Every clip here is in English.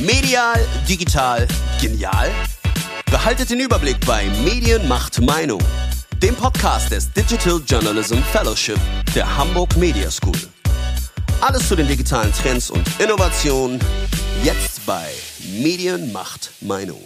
Medial, digital, genial? Behaltet den Überblick bei Medien macht Meinung, dem Podcast des Digital Journalism Fellowship der Hamburg Media School. Alles zu den digitalen Trends und Innovationen jetzt bei Medien macht Meinung.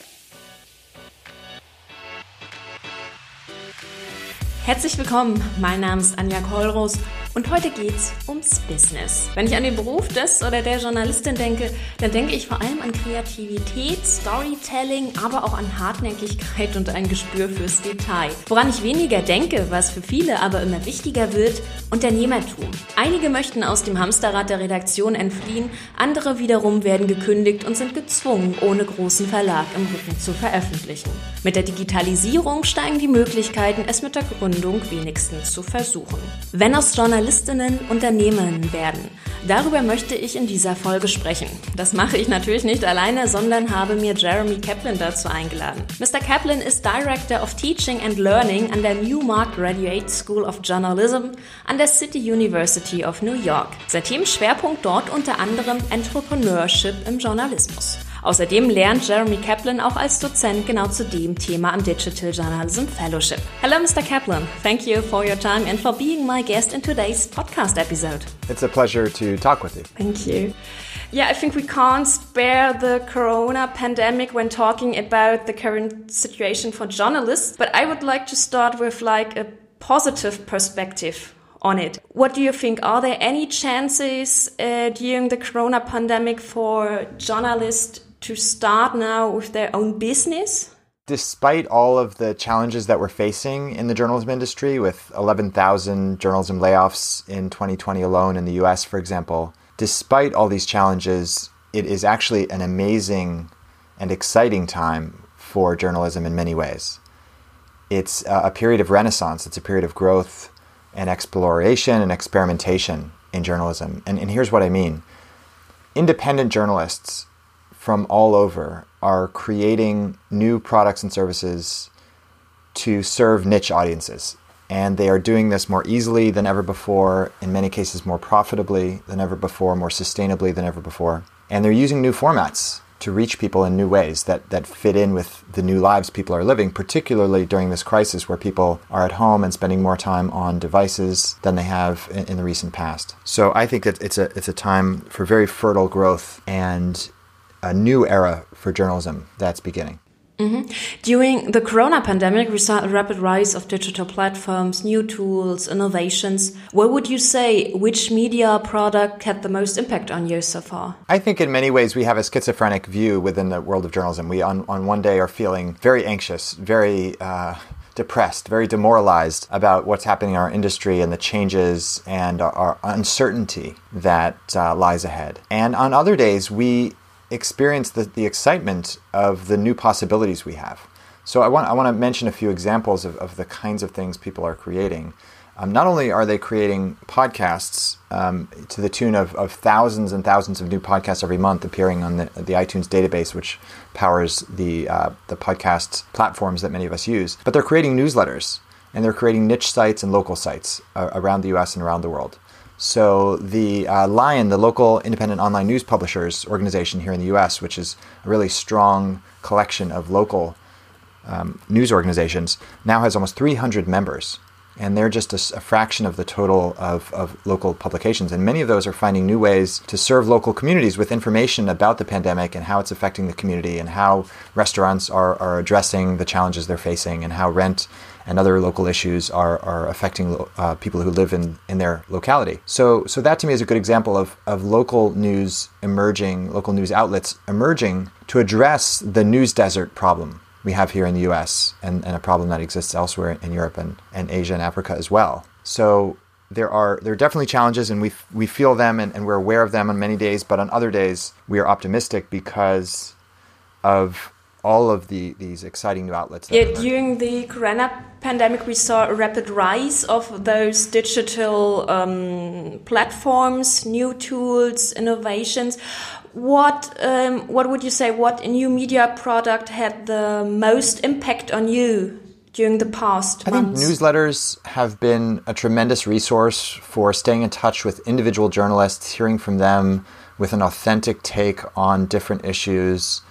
Herzlich willkommen, mein Name ist Anja Kollros und heute geht's ums Business. Wenn ich an den Beruf des oder der Journalistin denke, dann denke ich vor allem an Kreativität, Storytelling, aber auch an Hartnäckigkeit und ein Gespür fürs Detail. Woran ich weniger denke, was für viele aber immer wichtiger wird, Unternehmertum. Einige möchten aus dem Hamsterrad der Redaktion entfliehen, andere wiederum werden gekündigt und sind gezwungen, ohne großen Verlag im Rücken zu veröffentlichen. Mit der Digitalisierung steigen die Möglichkeiten, es mit der Gründung wenigstens zu versuchen. Wenn aus Journalismus Journalistinnen Unternehmen werden. Darüber möchte ich in dieser Folge sprechen. Das mache ich natürlich nicht alleine, sondern habe mir Jeremy Kaplan dazu eingeladen. Mr. Kaplan ist Director of Teaching and Learning an der Newmark Graduate School of Journalism an der City University of New York. Sein Themenschwerpunkt dort unter anderem Entrepreneurship im Journalismus. Außerdem lernt Jeremy Kaplan auch als Dozent genau zu dem Thema am Digital Journalism Fellowship. Hello, Mr. Kaplan. Thank you for your time and for being my guest in today's podcast episode. It's a pleasure to talk with you. Thank you. Yeah, I think we can't spare the corona pandemic when talking about the current situation for journalists, but I would like to start with like a positive perspective on it. What do you think? Are there any chances uh, during the corona pandemic for journalists to start now with their own business? Despite all of the challenges that we're facing in the journalism industry, with 11,000 journalism layoffs in 2020 alone in the US, for example, despite all these challenges, it is actually an amazing and exciting time for journalism in many ways. It's a period of renaissance, it's a period of growth and exploration and experimentation in journalism. And, and here's what I mean independent journalists from all over are creating new products and services to serve niche audiences. And they are doing this more easily than ever before, in many cases, more profitably than ever before, more sustainably than ever before. And they're using new formats to reach people in new ways that, that fit in with the new lives people are living, particularly during this crisis where people are at home and spending more time on devices than they have in, in the recent past. So I think that it's a, it's a time for very fertile growth and a new era for journalism that's beginning. Mm-hmm. During the corona pandemic, we saw a rapid rise of digital platforms, new tools, innovations. What would you say which media product had the most impact on you so far? I think in many ways we have a schizophrenic view within the world of journalism. We, on, on one day, are feeling very anxious, very. Uh, depressed, very demoralized about what's happening in our industry and the changes and our, our uncertainty that uh, lies ahead. And on other days, we experience the, the excitement of the new possibilities we have. So I want, I want to mention a few examples of, of the kinds of things people are creating. Um, not only are they creating podcasts um, to the tune of, of thousands and thousands of new podcasts every month appearing on the, the iTunes database, which powers the, uh, the podcast platforms that many of us use, but they're creating newsletters and they're creating niche sites and local sites uh, around the US and around the world. So the uh, Lion, the local independent online news publishers organization here in the U.S., which is a really strong collection of local um, news organizations, now has almost 300 members. And they're just a, a fraction of the total of, of local publications. And many of those are finding new ways to serve local communities with information about the pandemic and how it's affecting the community and how restaurants are, are addressing the challenges they're facing and how rent and other local issues are, are affecting uh, people who live in, in their locality. So, so that to me is a good example of, of local news emerging, local news outlets emerging to address the news desert problem we have here in the US and, and a problem that exists elsewhere in Europe and, and Asia and Africa as well. So there are there are definitely challenges and we we feel them and, and we're aware of them on many days, but on other days we are optimistic because of all of the these exciting new outlets. Yeah, during the corona pandemic, we saw a rapid rise of those digital um, platforms, new tools, innovations. What um, what would you say? What new media product had the most impact on you during the past I months? think newsletters have been a tremendous resource for staying in touch with individual journalists, hearing from them with an authentic take on different issues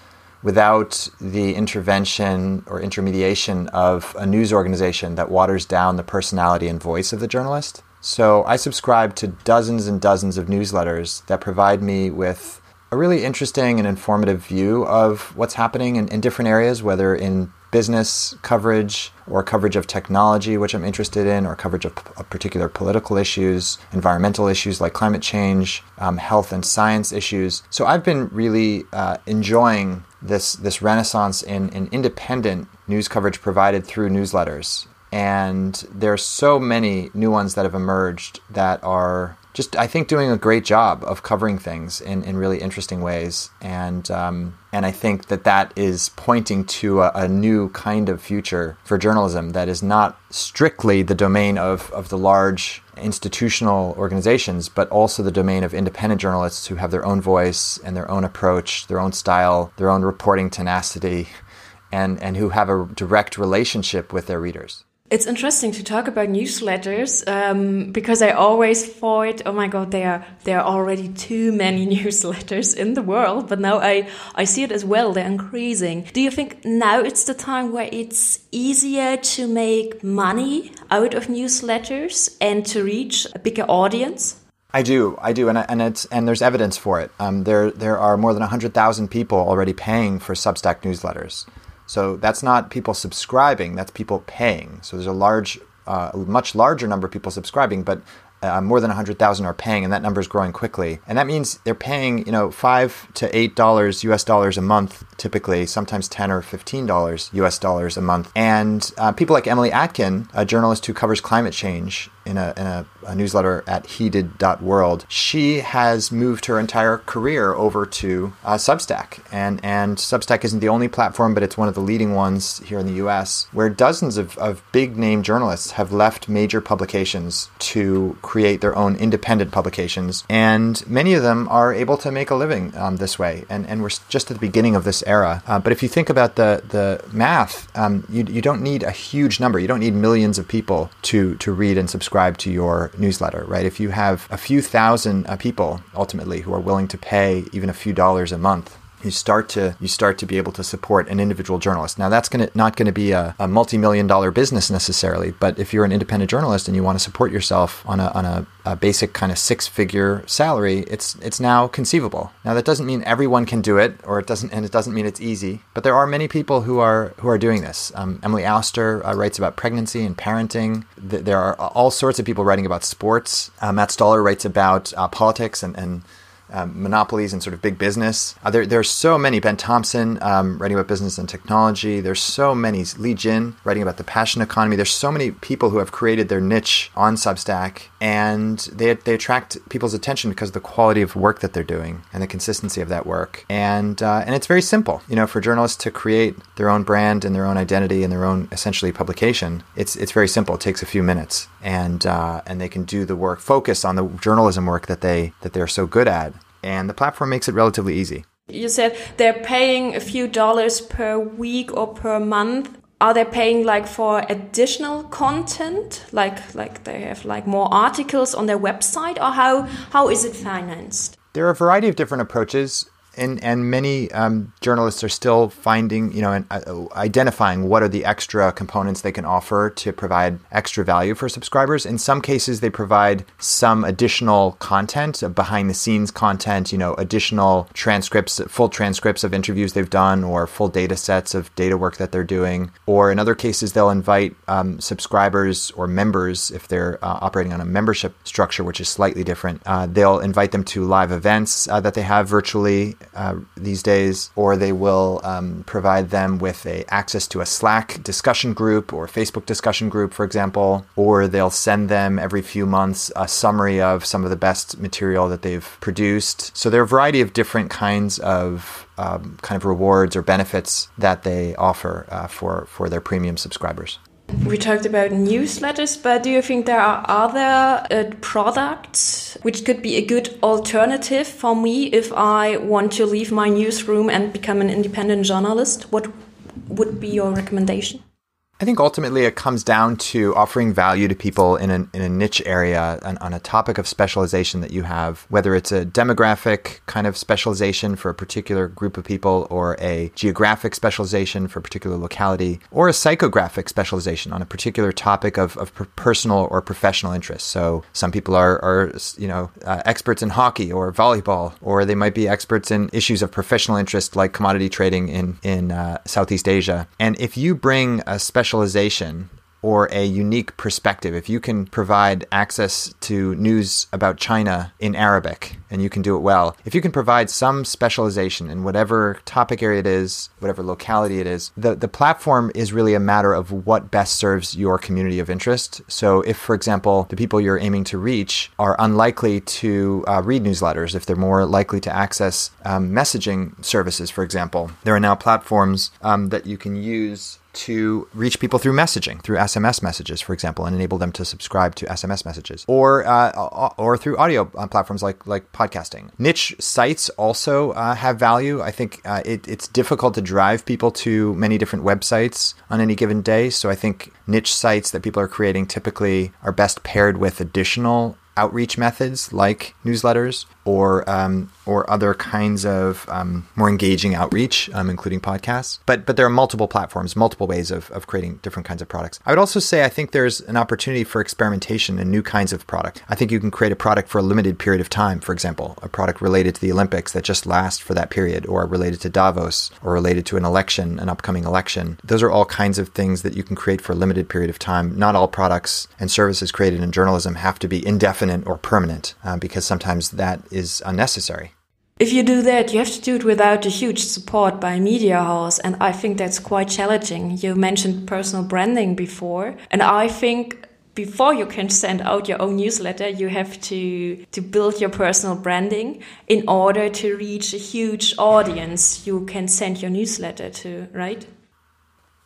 without the intervention or intermediation of a news organization that waters down the personality and voice of the journalist. So I subscribe to dozens and dozens of newsletters that provide me with a really interesting and informative view of what's happening in, in different areas, whether in business coverage or coverage of technology, which I'm interested in, or coverage of, of particular political issues, environmental issues like climate change, um, health and science issues. So I've been really uh, enjoying this this renaissance in, in independent news coverage provided through newsletters. And there are so many new ones that have emerged that are just I think doing a great job of covering things in, in really interesting ways, and um, and I think that that is pointing to a, a, new kind of future for journalism that is not strictly the domain of, of the large institutional organizations, but also the domain of independent journalists who have their own voice and their own approach, their own style, their own reporting tenacity, and and who have a direct relationship with their readers. It's interesting to talk about newsletters um, because I always thought, oh my god, there are there are already too many newsletters in the world. But now I I see it as well; they're increasing. Do you think now it's the time where it's easier to make money out of newsletters and to reach a bigger audience? I do, I do, and and it's and there's evidence for it. Um, there there are more than hundred thousand people already paying for Substack newsletters. So that's not people subscribing, that's people paying. So there's a large, uh, much larger number of people subscribing, but uh, more than 100,000 are paying, and that number is growing quickly. And that means they're paying, you know, five to eight dollars U.S. dollars a month, typically, sometimes ten or fifteen dollars U.S. dollars a month. And uh, people like Emily Atkin, a journalist who covers climate change in a, in a, a newsletter at heated.world, she has moved her entire career over to uh, Substack. And, and Substack isn't the only platform, but it's one of the leading ones here in the U.S., where dozens of, of big name journalists have left major publications to create their own independent publications, and many of them are able to make a living um, this way. And, and we're just at the beginning of this era. Uh, but if you think about the, the math, um, you, you don't need a huge number. You don't need millions of people to, to read and subscribe to your newsletter, right? If you have a few thousand uh, people ultimately who are willing to pay even a few dollars a month you start to you start to be able to support an individual journalist. Now that's to not going to be a, a multi-million dollar business necessarily, but if you're an independent journalist and you want to support yourself on a on a, a basic kind of six-figure salary, it's it's now conceivable. Now that doesn't mean everyone can do it, or it doesn't, and it doesn't mean it's easy. But there are many people who are who are doing this. Um, Emily Oster uh, writes about pregnancy and parenting. There are all sorts of people writing about sports. Uh, Matt Stoller writes about uh, politics and and um, monopolies and sort of big business. Uh, there, there's so many. Ben Thompson um, writing about business and technology. There's so many. Li Jin writing about the passion economy. There's so many people who have created their niche on Substack, and they they attract people's attention because of the quality of work that they're doing and the consistency of that work. And uh, and it's very simple, you know, for journalists to create their own brand and their own identity and their own essentially publication. It's it's very simple. It takes a few minutes, and uh, and they can do the work, focus on the journalism work that they that they're so good at and the platform makes it relatively easy. You said they're paying a few dollars per week or per month. Are they paying like for additional content, like like they have like more articles on their website, or how how is it financed? There are a variety of different approaches and and many um, journalists are still finding, you know, and, uh, identifying what are the extra components they can offer to provide extra value for subscribers. In some cases, they provide some additional content, uh, behind the scenes content, you know, additional transcripts, full transcripts of interviews they've done, or full data sets of data work that they're doing. Or in other cases, they'll invite um, subscribers or members if they're uh, operating on a membership structure, which is slightly different. Uh, they'll invite them to live events uh, that they have virtually uh, these days, or they will um, provide them with a access to a Slack discussion group or Facebook discussion group, for example, or they'll send them every few months a summary of some of the best material that they've produced. So there are a variety of different kinds of um, kind of rewards or benefits that they offer uh, for for their premium subscribers. We talked about newsletters, but do you think there are other uh, products which could be a good alternative for me if I want to leave my newsroom and become an independent journalist? What would be your recommendation? I think ultimately it comes down to offering value to people in a, in a niche area on, on, a topic of specialization that you have, whether it's a demographic kind of specialization for a particular group of people, or a geographic specialization for a particular locality, or a psychographic specialization on a particular topic of, of personal or professional interest. So some people are, are you know, uh, experts in hockey or volleyball, or they might be experts in issues of professional interest like commodity trading in, in uh, Southeast Asia. And if you bring a special specialization or a unique perspective. If you can provide access to news about China in Arabic and you can do it well, if you can provide some specialization in whatever topic area it is, whatever locality it is, the, the platform is really a matter of what best serves your community of interest. So, if, for example, the people you're aiming to reach are unlikely to uh, read newsletters, if they're more likely to access um, messaging services, for example, there are now platforms um, that you can use to reach people through messaging, through SMS messages, for example, and enable them to subscribe to SMS messages, or uh, or through audio uh, platforms like like podcasting. Niche sites also uh, have value. I think uh, it, it's difficult to drive people to many different websites on any given day, so I think niche sites that people are creating typically are best paired with additional outreach methods like newsletters or um, or other kinds of um, more engaging outreach, um, including podcasts. But but there are multiple platforms, multiple ways of, of creating different kinds of products. I would also say I think there's an opportunity for experimentation and new kinds of product. I think you can create a product for a limited period of time, for example, a product related to the Olympics that just lasts for that period, or related to Davos, or related to an election, an upcoming election. Those are all kinds of things that you can create for a limited period of time. Not all products and services created in journalism have to be indefinite or permanent, uh, because sometimes that is unnecessary. If you do that, you have to do it without a huge support by a media house. And I think that's quite challenging. You mentioned personal branding before. And I think before you can send out your own newsletter, you have to, to build your personal branding in order to reach a huge audience you can send your newsletter to, right?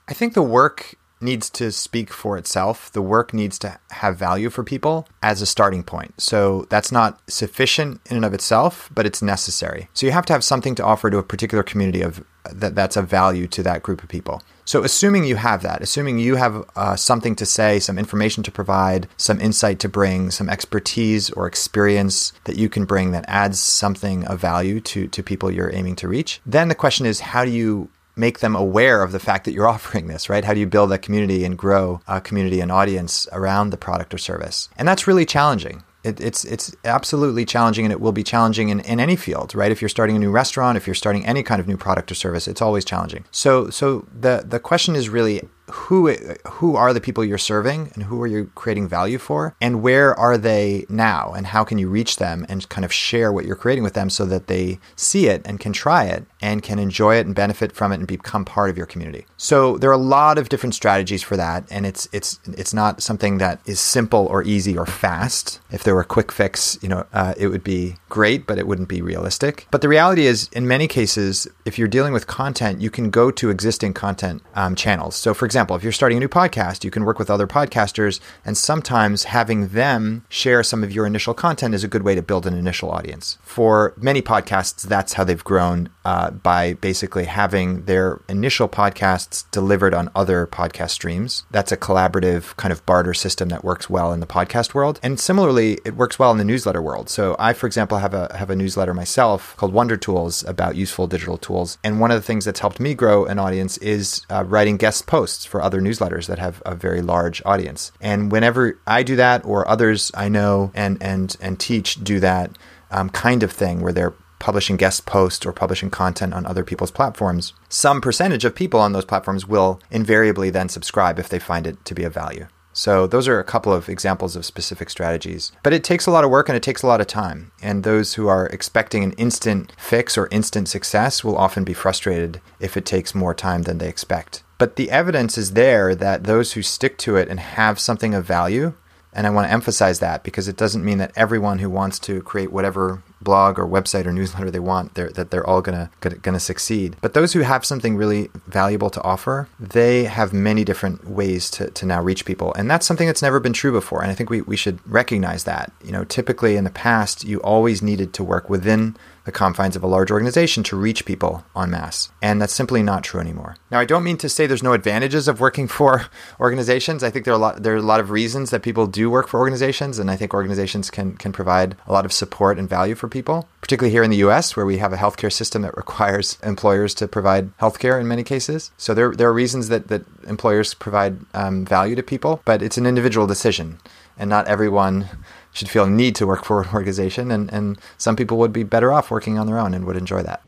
I think the work needs to speak for itself. The work needs to have value for people as a starting point. So that's not sufficient in and of itself, but it's necessary. So you have to have something to offer to a particular community of that that's of value to that group of people. So assuming you have that, assuming you have uh, something to say, some information to provide, some insight to bring, some expertise or experience that you can bring that adds something of value to to people you're aiming to reach, then the question is how do you make them aware of the fact that you're offering this, right? How do you build a community and grow a community and audience around the product or service? And that's really challenging. It, it's it's absolutely challenging, and it will be challenging in, in any field, right? If you're starting a new restaurant, if you're starting any kind of new product or service, it's always challenging. So so the the question is really who who are the people you're serving and who are you creating value for and where are they now and how can you reach them and kind of share what you're creating with them so that they see it and can try it and can enjoy it and benefit from it and become part of your community. So there are a lot of different strategies for that and it's it's it's not something that is simple or easy or fast. If there were a quick fix, you know, uh, it would be great, but it wouldn't be realistic. But the reality is in many cases if you're dealing with content, you can go to existing content um, channels. So for example, if you're starting a new podcast, you can work with other podcasters, and sometimes having them share some of your initial content is a good way to build an initial audience. For many podcasts, that's how they've grown uh, by basically having their initial podcasts delivered on other podcast streams. That's a collaborative kind of barter system that works well in the podcast world, and similarly, it works well in the newsletter world. So I, for example, have a have a newsletter myself called Wonder Tools about useful digital tools, and one of the things that's helped me grow an audience is uh, writing guest posts for other newsletters that have a very large audience. And whenever I do that, or others I know and and and teach do that um, kind of thing, where they're publishing guest posts or publishing content on other people's platforms, some percentage of people on those platforms will invariably then subscribe if they find it to be of value. So, those are a couple of examples of specific strategies. But it takes a lot of work and it takes a lot of time. And those who are expecting an instant fix or instant success will often be frustrated if it takes more time than they expect. But the evidence is there that those who stick to it and have something of value, and I want to emphasize that because it doesn't mean that everyone who wants to create whatever blog or website or newsletter they want, they're, that they're all gonna gonna succeed. But those who have something really valuable to offer, they have many different ways to, to now reach people, and that's something that's never been true before. And I think we, we should recognize that. You know, typically in the past, you always needed to work within the confines of a large organization to reach people en masse. And that's simply not true anymore. Now, I don't mean to say there's no advantages of working for organizations. I think there are a lot, there are a lot of reasons that people do work for organizations, and I think organizations can, can provide a lot of support and value for people, particularly here in the US, where we have a healthcare system that requires employers to provide healthcare in many cases. So there, there are reasons that, that employers provide um, value to people, but it's an individual decision, and not everyone should feel a need to work for an organization, and, and some people would be better off working on their own and would enjoy that.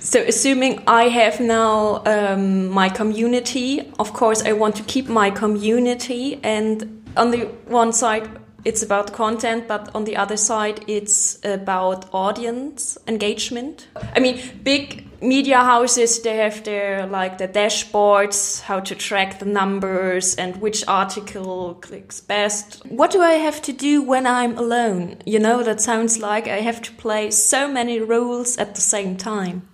So, assuming I have now um, my community, of course, I want to keep my community. And on the one side, it's about content, but on the other side, it's about audience engagement. I mean, big media houses they have their like the dashboards, how to track the numbers and which article clicks best. What do I have to do when I'm alone? You know, that sounds like I have to play so many roles at the same time.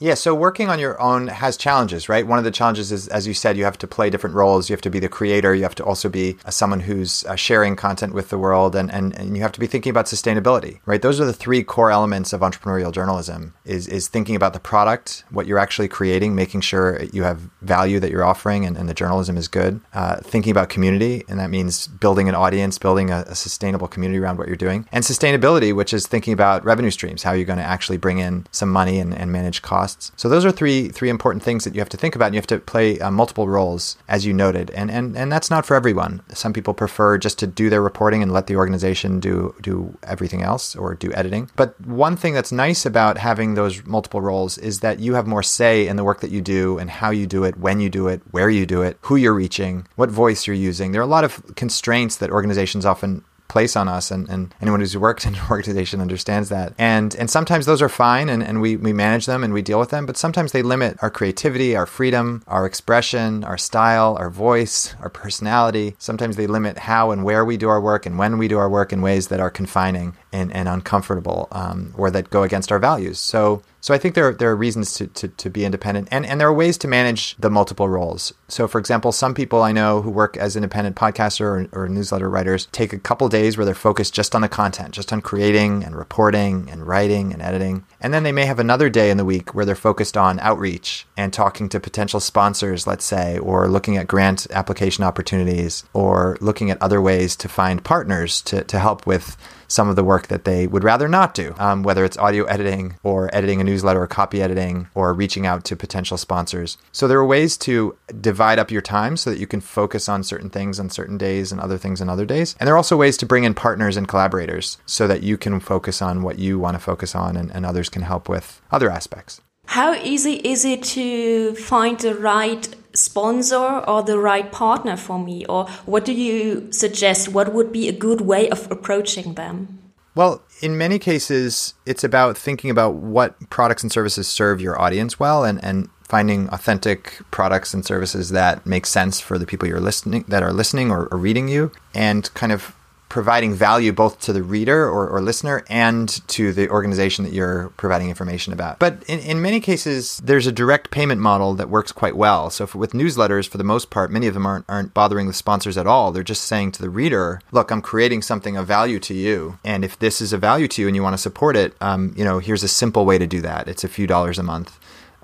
Yeah, so working on your own has challenges, right? One of the challenges is, as you said, you have to play different roles. You have to be the creator. You have to also be uh, someone who's uh, sharing content with the world, and, and, and you have to be thinking about sustainability, right? Those are the three core elements of entrepreneurial journalism: is is thinking about the product, what you're actually creating, making sure you have value that you're offering, and, and the journalism is good. Uh, thinking about community, and that means building an audience, building a, a sustainable community around what you're doing, and sustainability, which is thinking about revenue streams, how you're going to actually bring in some money and, and manage costs costs. So those are three three important things that you have to think about. And you have to play uh, multiple roles, as you noted, and and and that's not for everyone. Some people prefer just to do their reporting and let the organization do do everything else or do editing. But one thing that's nice about having those multiple roles is that you have more say in the work that you do and how you do it, when you do it, where you do it, who you're reaching, what voice you're using. There are a lot of constraints that organizations often place on us and, and anyone who's worked in an organization understands that. And and sometimes those are fine and, and we, we manage them and we deal with them but sometimes they limit our creativity our freedom our expression our style our voice our personality. Sometimes they limit how and where we do our work and when we do our work in ways that are confining and, and uncomfortable um, or that go against our values so so I think there, there are reasons to, to, to, be independent and, and there are ways to manage the multiple roles. So for example, some people I know who work as independent podcaster or, or newsletter writers take a couple days where they're focused just on the content, just on creating and reporting and writing and editing. And then they may have another day in the week where they're focused on outreach and talking to potential sponsors, let's say, or looking at grant application opportunities or looking at other ways to find partners to, to help with some of the work that they would rather not do, um, whether it's audio editing or editing a newsletter or copy editing or reaching out to potential sponsors. So there are ways to divide up your time so that you can focus on certain things on certain days and other things on other days. And there are also ways to bring in partners and collaborators so that you can focus on what you want to focus on and, and others can help with other aspects. How easy is it to find the right sponsor or the right partner for me? Or what do you suggest? What would be a good way of approaching them? Well, in many cases, it's about thinking about what products and services serve your audience well and, and finding authentic products and services that make sense for the people you're listening that are listening or, or reading you and kind of providing value both to the reader or, or, listener and to the organization that you're providing information about. But in, in many cases, there's a direct payment model that works quite well. So for, with newsletters, for the most part, many of them aren't, aren't bothering the sponsors at all. They're just saying to the reader, look, I'm creating something of value to you. And if this is a value to you and you want to support it, um, you know, here's a simple way to do that. It's a few dollars a month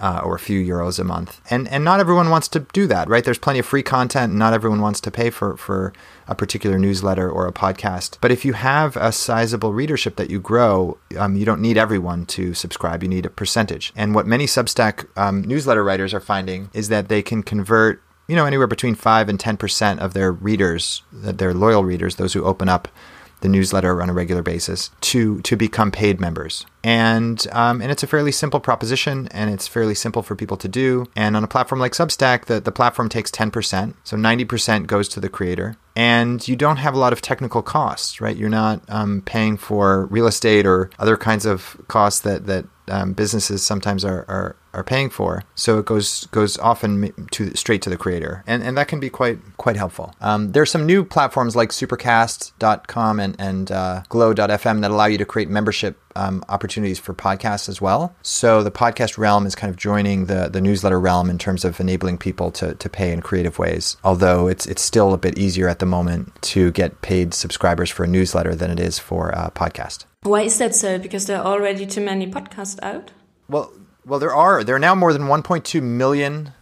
uh, or a few euros a month. And and not everyone wants to do that, right? There's plenty of free content. Not everyone wants to pay for for a particular newsletter or a podcast. But if you have a sizable readership that you grow, um, you don't need everyone to subscribe. You need a percentage. And what many Substack um, newsletter writers are finding is that they can convert you know anywhere between 5 and 10% of their readers their loyal readers those who open up the newsletter on a regular basis to to become paid members. And um, and it's a fairly simple proposition, and it's fairly simple for people to do. And on a platform like Substack, the, the platform takes ten percent, so ninety percent goes to the creator, and you don't have a lot of technical costs, right? You're not um, paying for real estate or other kinds of costs that that um, businesses sometimes are, are are paying for. So it goes goes often to straight to the creator, and and that can be quite quite helpful. Um, there are some new platforms like Supercast.com and and uh, Glow.fm that allow you to create membership um, opportunities for podcasts as well. So the podcast realm is kind of joining the the newsletter realm in terms of enabling people to, to pay in creative ways. Although it's it's still a bit easier at the moment to get paid subscribers for a newsletter than it is for a podcast. Why is that so? Because there are already too many podcasts out. Well, well, there are there are now more than 1.2 million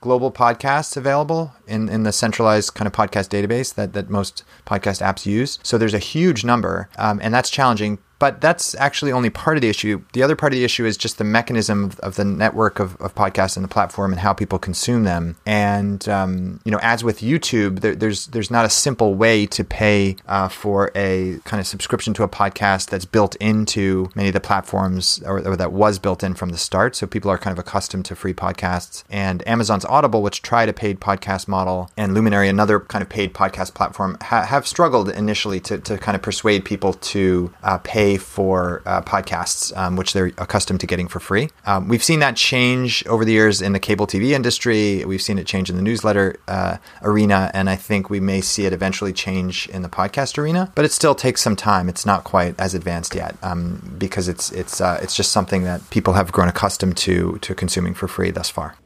global podcasts available in, in the centralized kind of podcast database that, that most podcast apps use. So there's a huge number, um, and that's challenging but that's actually only part of the issue. The other part of the issue is just the mechanism of, of the network of, of, podcasts and the platform and how people consume them. And um, you know, as with YouTube, there, there's there's not a simple way to pay uh, for a kind of subscription to a podcast that's built into many of the platforms or, or, that was built in from the start. So people are kind of accustomed to free podcasts. And Amazon's Audible, which tried a paid podcast model, and Luminary, another kind of paid podcast platform, ha- have struggled initially to, to kind of persuade people to uh, pay pay for uh, podcasts, um, which they're accustomed to getting for free. Um, we've seen that change over the years in the cable TV industry. We've seen it change in the newsletter uh, arena, and I think we may see it eventually change in the podcast arena. But it still takes some time. It's not quite as advanced yet um, because it's it's uh, it's just something that people have grown accustomed to to consuming for free thus far.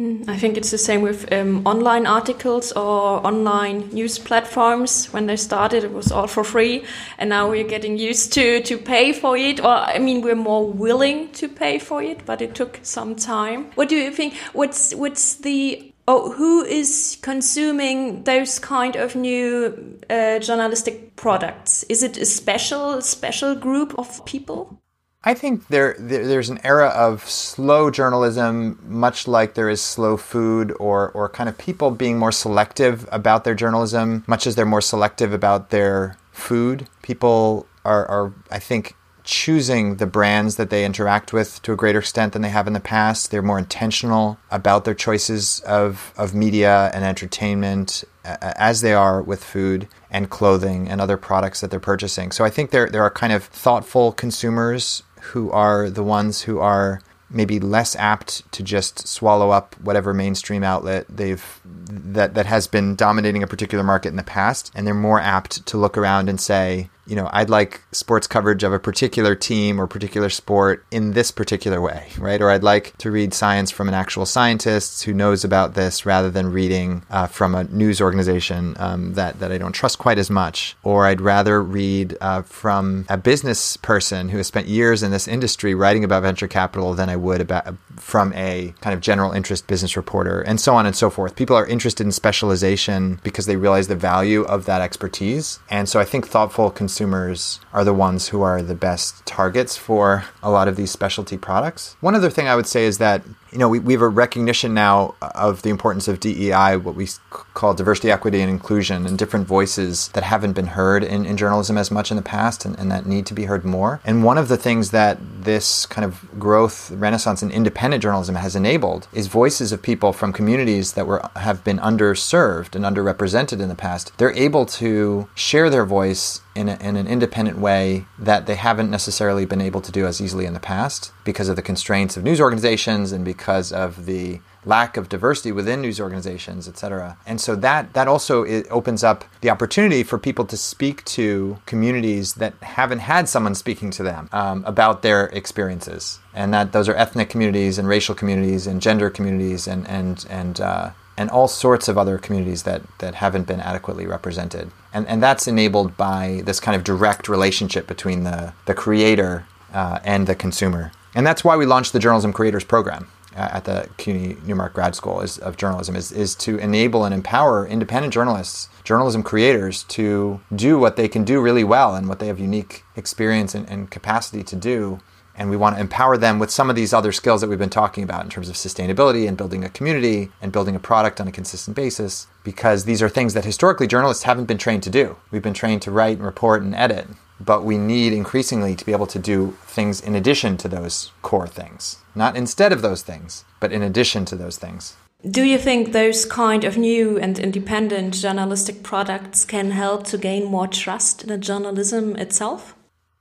I think it's the same with um, online articles or online news platforms. When they started, it was all for free, and now we're getting used to to pay for it. Or I mean, we're more willing to pay for it, but it took some time. What do you think? What's what's the oh, who is consuming those kind of new uh, journalistic products? Is it a special special group of people? I think there, there, there's an era of slow journalism, much like there is slow food, or or kind of people being more selective about their journalism, much as they're more selective about their food. People are, are I think, choosing the brands that they interact with to a greater extent than they have in the past. They're more intentional about their choices of, of media and entertainment as they are with food and clothing and other products that they're purchasing. So I think there, there are kind of thoughtful consumers who are the ones who are maybe less apt to just swallow up whatever mainstream outlet they've that that has been dominating a particular market in the past and they're more apt to look around and say you know, I'd like sports coverage of a particular team or particular sport in this particular way, right? Or I'd like to read science from an actual scientist who knows about this rather than reading uh, from a news organization um, that, that I don't trust quite as much. Or I'd rather read uh, from a business person who has spent years in this industry writing about venture capital than I would about from a kind of general interest business reporter, and so on and so forth. People are interested in specialization because they realize the value of that expertise. And so I think thoughtful consumers are the ones who are the best targets for a lot of these specialty products. One other thing I would say is that you know, we, we have a recognition now of the importance of DEI, what we call diversity, equity, and inclusion, and different voices that haven't been heard in, in journalism as much in the past and, and that need to be heard more. And one of the things that this kind of growth, renaissance in independent journalism has enabled is voices of people from communities that were have been underserved and underrepresented in the past. They're able to share their voice in, a, in an independent way that they haven't necessarily been able to do as easily in the past because of the constraints of news organizations and because of the lack of diversity within news organizations, et cetera. And so that that also opens up the opportunity for people to speak to communities that haven't had someone speaking to them um, about their experiences, and that those are ethnic communities and racial communities and gender communities and and and uh, and all sorts of other communities that that haven't been adequately represented. And and that's enabled by this kind of direct relationship between the the creator uh, and the consumer. And that's why we launched the Journalism Creators Program Uh, at the CUNY Newmark Grad School is, of Journalism is, is to enable and empower independent journalists, journalism creators to do what they can do really well and what they have unique experience and, and capacity to do. And we want to empower them with some of these other skills that we've been talking about in terms of sustainability and building a community and building a product on a consistent basis, because these are things that historically journalists haven't been trained to do. We've been trained to write and report and edit but we need increasingly to be able to do things in addition to those core things. Not instead of those things, but in addition to those things. Do you think those kind of new and independent journalistic products can help to gain more trust in the journalism itself?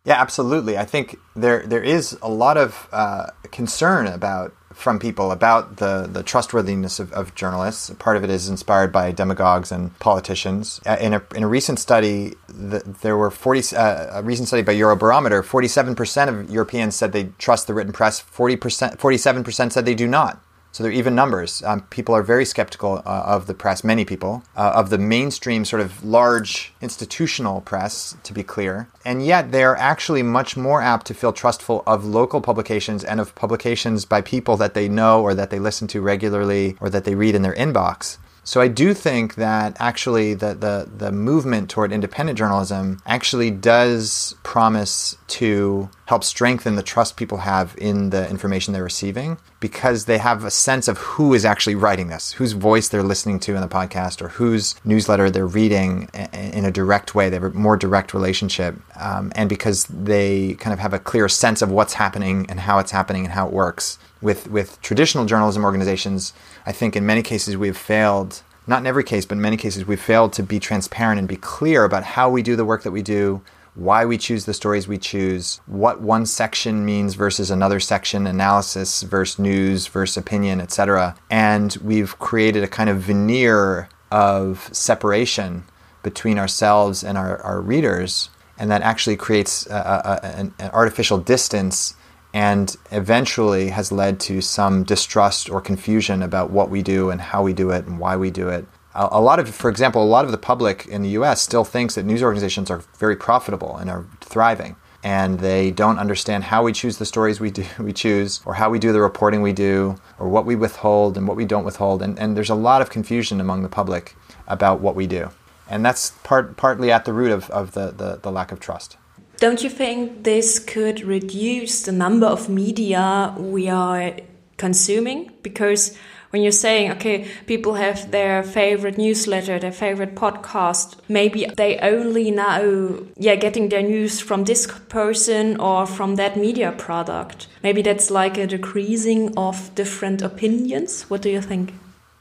Yeah, absolutely. I think there there is a lot of uh, concern about from people about the, the trustworthiness of, of journalists. Part of it is inspired by demagogues and politicians. Uh, in, a, in a recent study, the, there were 40, uh, a recent study by Eurobarometer, 47% of Europeans said they trust the written press, 40%, 47% said they do not. So they're even numbers. Um, people are very skeptical uh, of the press, many people, uh, of the mainstream sort of large institutional press, to be clear. And yet they're actually much more apt to feel trustful of local publications and of publications by people that they know or that they listen to regularly or that they read in their inbox. So I do think that actually the, the, the movement toward independent journalism actually does promise to help strengthen the trust people have in the information they're receiving because they have a sense of who is actually writing this, whose voice they're listening to in the podcast, or whose newsletter they're reading in a direct way. They have a more direct relationship. Um, and because they kind of have a clear sense of what's happening and how it's happening and how it works. With, with traditional journalism organizations, I think in many cases we've failed not in every case, but in many cases, we've failed to be transparent and be clear about how we do the work that we do, why we choose the stories we choose, what one section means versus another section, analysis versus news versus opinion, etc. And we've created a kind of veneer of separation between ourselves and our, our readers, and that actually creates a, a, an, an artificial distance and eventually has led to some distrust or confusion about what we do and how we do it and why we do it. A, lot of, for example, a lot of the public in the US still thinks that news organizations are very profitable and are thriving. And they don't understand how we choose the stories we do we choose, or how we do the reporting we do, or what we withhold and what we don't withhold. And, and there's a lot of confusion among the public about what we do. And that's part, partly at the root of, of the, the, the lack of trust. Don't you think this could reduce the number of media we are consuming? Because when you're saying, okay, people have their favorite newsletter, their favorite podcast, maybe they only now, yeah, getting their news from this person or from that media product. Maybe that's like a decreasing of different opinions. What do you think?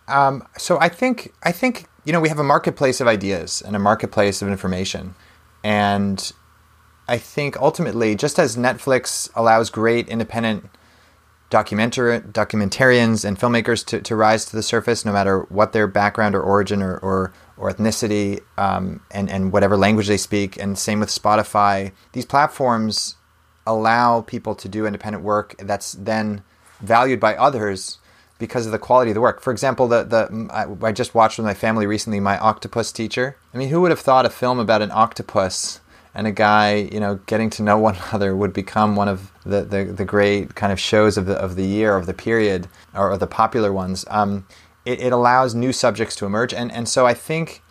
Um, so I think I think you know we have a marketplace of ideas and a marketplace of information, and I think ultimately, just as Netflix allows great independent documentar- documentarians and filmmakers to, to rise to the surface, no matter what their background or origin or, or, or ethnicity um, and, and whatever language they speak, and same with Spotify, these platforms allow people to do independent work that's then valued by others because of the quality of the work. For example, the the I, I just watched with my family recently my octopus teacher. I mean, who would have thought a film about an octopus and a guy, you know, getting to know one another would become one of the, the, the great kind of shows of the, of the year, of the period, or, the popular ones. Um, it, it allows new subjects to emerge. And, and so I think,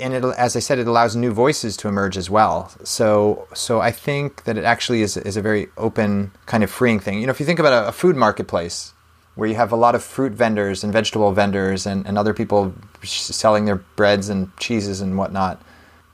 and it, as I said, it allows new voices to emerge as well. So, so I think that it actually is, is a very open, kind of freeing thing. You know, if you think about a, a food marketplace, where you have a lot of fruit vendors and vegetable vendors and, and other people selling their breads and cheeses and whatnot,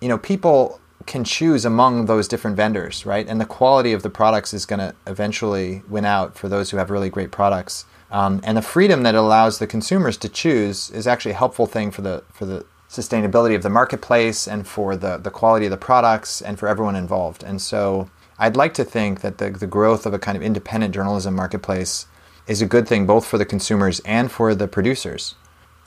you know, people can choose among those different vendors, right? And the quality of the products is going to eventually win out for those who have really great products. Um, and the freedom that allows the consumers to choose is actually a helpful thing for the for the sustainability of the marketplace and for the, the quality of the products and for everyone involved. And so I'd like to think that the, the growth of a kind of independent journalism marketplace is a good thing both for the consumers and for the producers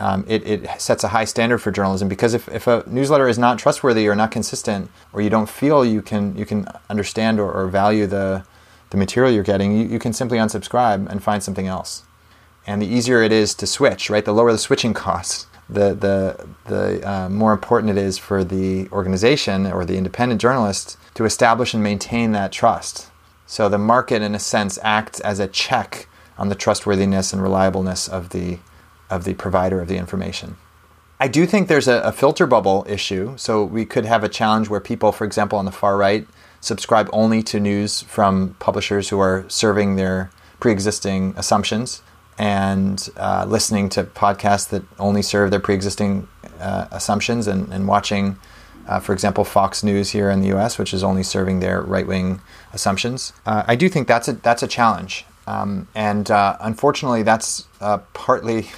um, it, it sets a high standard for journalism because if, if a newsletter is not trustworthy or not consistent or you don't feel you can you can understand or, or value the the material you're getting you, you can simply unsubscribe and find something else. And the easier it is to switch right the lower the switching costs the the the uh, more important it is for the organization or the independent journalist to establish and maintain that trust. So the market in a sense acts as a check on the trustworthiness and reliableness of the of the provider of the information. I do think there's a, a, filter bubble issue. So we could have a challenge where people, for example, on the far right, subscribe only to news from publishers who are serving their pre existing assumptions and uh, listening to podcasts that only serve their pre existing uh, assumptions and, and watching, uh, for example, Fox News here in the US, which is only serving their right wing assumptions. Uh, I do think that's a, that's a challenge. Um, and uh, unfortunately, that's uh, partly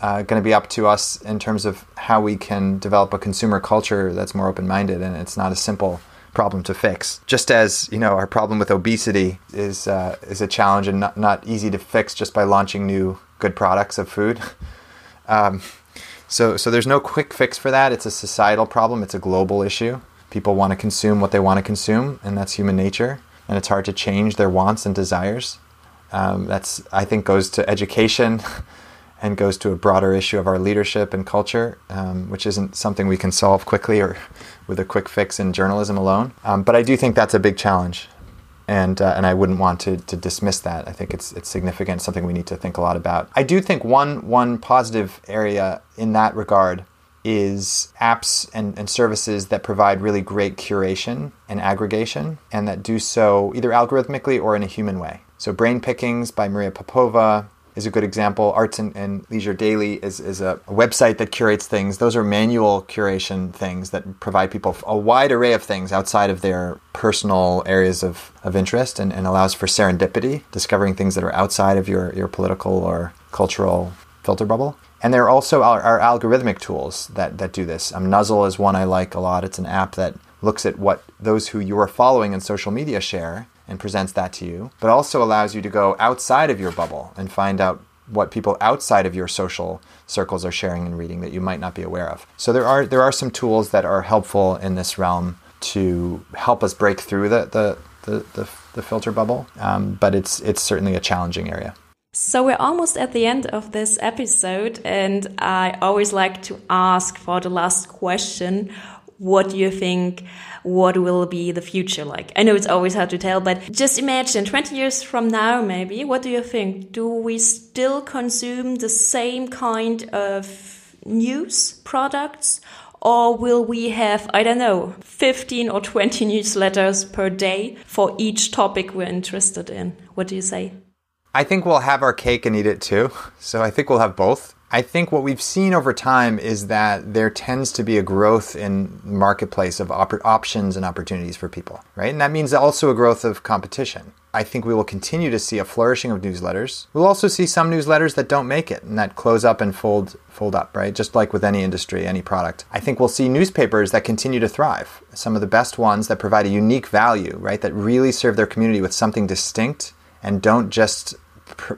uh, going to be up to us in terms of how we can develop a consumer culture that's more open minded. And it's not a simple problem to fix. Just as you know, our problem with obesity is uh, is a challenge and not, not easy to fix just by launching new good products of food. Um, so so there's no quick fix for that. It's a societal problem. It's a global issue. People want to consume what they want to consume, and that's human nature. And it's hard to change their wants and desires. Um, that's I think goes to education. and goes to a broader issue of our leadership and culture, um, which isn't something we can solve quickly or with a quick fix in journalism alone. Um, but I do think that's a big challenge, and uh, and I wouldn't want to, to dismiss that. I think it's it's significant, something we need to think a lot about. I do think one one positive area in that regard is apps and, and services that provide really great curation and aggregation, and that do so either algorithmically or in a human way. So, Brain Pickings by Maria Popova, is a good example. Arts and, and Leisure Daily is, is a, website that curates things. Those are manual curation things that provide people a wide array of things outside of their personal areas of, of interest and, and allows for serendipity, discovering things that are outside of your, your political or cultural filter bubble. And there are also our, our algorithmic tools that, that do this. Um, Nuzzle is one I like a lot. It's an app that looks at what those who you are following in social media share and presents that to you, but also allows you to go outside of your bubble and find out what people outside of your social circles are sharing and reading that you might not be aware of. So there are there are some tools that are helpful in this realm to help us break through the the, the, the, the filter bubble, um, but it's it's certainly a challenging area. So we're almost at the end of this episode, and I always like to ask for the last question what do you think what will be the future like i know it's always hard to tell but just imagine 20 years from now maybe what do you think do we still consume the same kind of news products or will we have i don't know 15 or 20 newsletters per day for each topic we're interested in what do you say I think we'll have our cake and eat it too. So I think we'll have both. I think what we've seen over time is that there tends to be a growth in marketplace of op- options and opportunities for people, right? And that means also a growth of competition. I think we will continue to see a flourishing of newsletters. We'll also see some newsletters that don't make it and that close up and fold fold up, right? Just like with any industry, any product. I think we'll see newspapers that continue to thrive. Some of the best ones that provide a unique value, right? That really serve their community with something distinct and don't just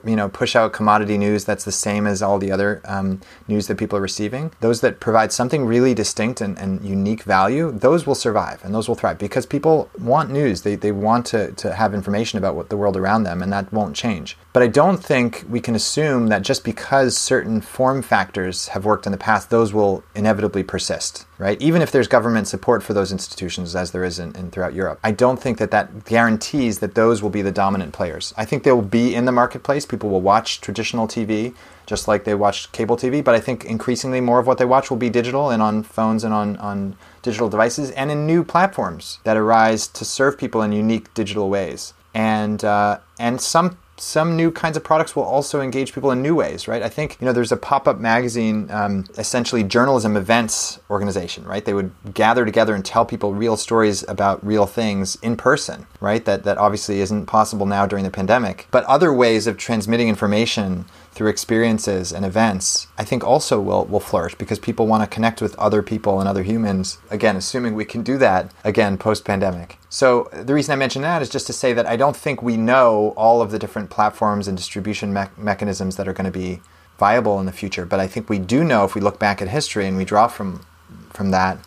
you know push out commodity news that's the same as all the other um, news that people are receiving. Those that provide something really distinct and, and, unique value those will survive and those will thrive because people want news. They, they want to, to have information about what the world around them and that won't change. But i don't think we can assume that just because certain form factors have worked in the past those will inevitably persist right? Even if there's government support for those institutions as there is in, in throughout europe i don't think that that guarantees that those will be the dominant players. I think they will be in the marketplace People will watch traditional TV just like they watch cable TV, but I think increasingly more of what they watch will be digital and on phones and on, on digital devices and in new platforms that arise to serve people in unique digital ways. And, uh, and some some new kinds of products will also engage people in new ways, right? I think you know there's a pop-up magazine, um, essentially journalism events organization, right? They would gather together and tell people real stories about real things in person, right? That that obviously isn't possible now during the pandemic. But other ways of transmitting information through experiences and events, I think also will, will flourish because people want to connect with other people and other humans. Again, assuming we can do that again post pandemic. So the reason I mention that is just to say that I don't think we know all of the different platforms and distribution me- mechanisms that are going to be viable in the future. But I think we do know if we look back at history and we draw from from that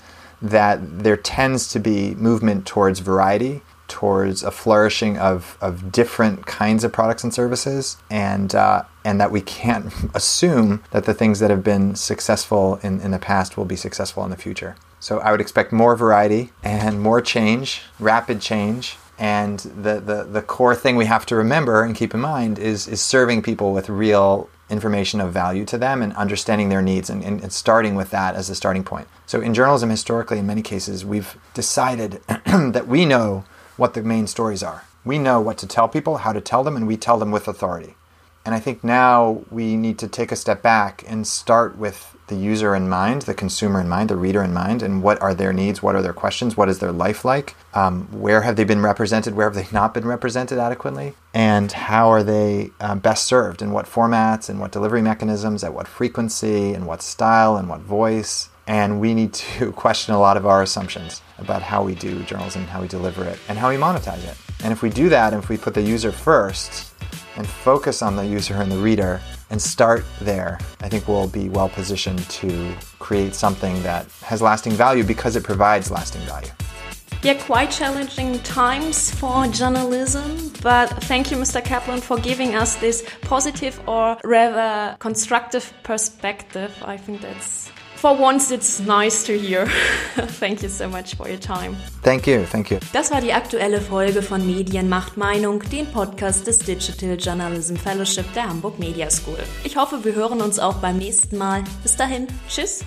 that there tends to be movement towards variety towards a flourishing of, of different kinds of products and services, and uh, and that we can't assume that the things that have been successful in, in the past will be successful in the future. So I would expect more variety and more change, rapid change. And the, the, the core thing we have to remember and keep in mind is, is serving people with real information of value to them and understanding their needs and, and, and, starting with that as a starting point. So, in journalism, historically, in many cases, we've decided that we know what the main stories are. We know what to tell people, how to tell them, and we tell them with authority. And I think now we need to take a step back and start with the user in mind, the consumer in mind, the reader in mind, and what are their needs, what are their questions, what is their life like, um, where have they been represented, where have they not been represented adequately, and how are they um, best served, in what formats, and what delivery mechanisms, at what frequency, and what style, and what voice, And we need to question a lot of our assumptions about how we do journalism, how we deliver it, and how we monetize it. And if we do that, and if we put the user first and focus on the user and the reader and start there, I think we'll be well positioned to create something that has lasting value because it provides lasting value. Yeah, quite challenging times for journalism, but thank you, Mr. Kaplan, for giving us this positive or rather constructive perspective. I think that's for once it's nice to hear. Thank you so much for your time. Thank you, thank you. Das war die aktuelle Folge von Medien macht Meinung, dem Podcast des Digital Journalism Fellowship der Hamburg Media School. Ich hoffe, wir hören uns auch beim nächsten Mal. Bis dahin, tschüss.